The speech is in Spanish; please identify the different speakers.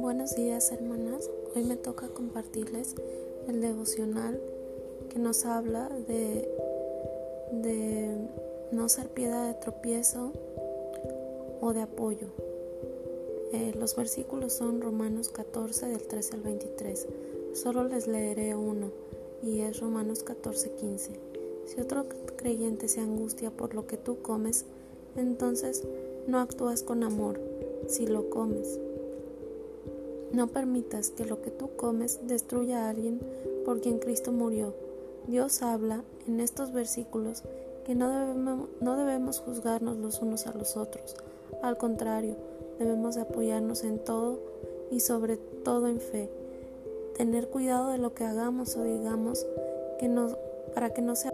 Speaker 1: Buenos días hermanas, hoy me toca compartirles el devocional que nos habla de, no ser piedra de tropiezo o de apoyo. Eh, los versículos son Romanos 14 del 13 al 23. Solo les leeré uno y es Romanos 14, 15. Si otro creyente se angustia por lo que tú comes, entonces no actúas con amor si lo comes. No permitas que lo que tú comes destruya a alguien por quien Cristo murió. Dios habla en estos versículos que no debemos, no debemos juzgarnos los unos a los otros. Al contrario, debemos de apoyarnos en todo y sobre todo en fe. Tener cuidado de lo que hagamos o digamos que para que no sea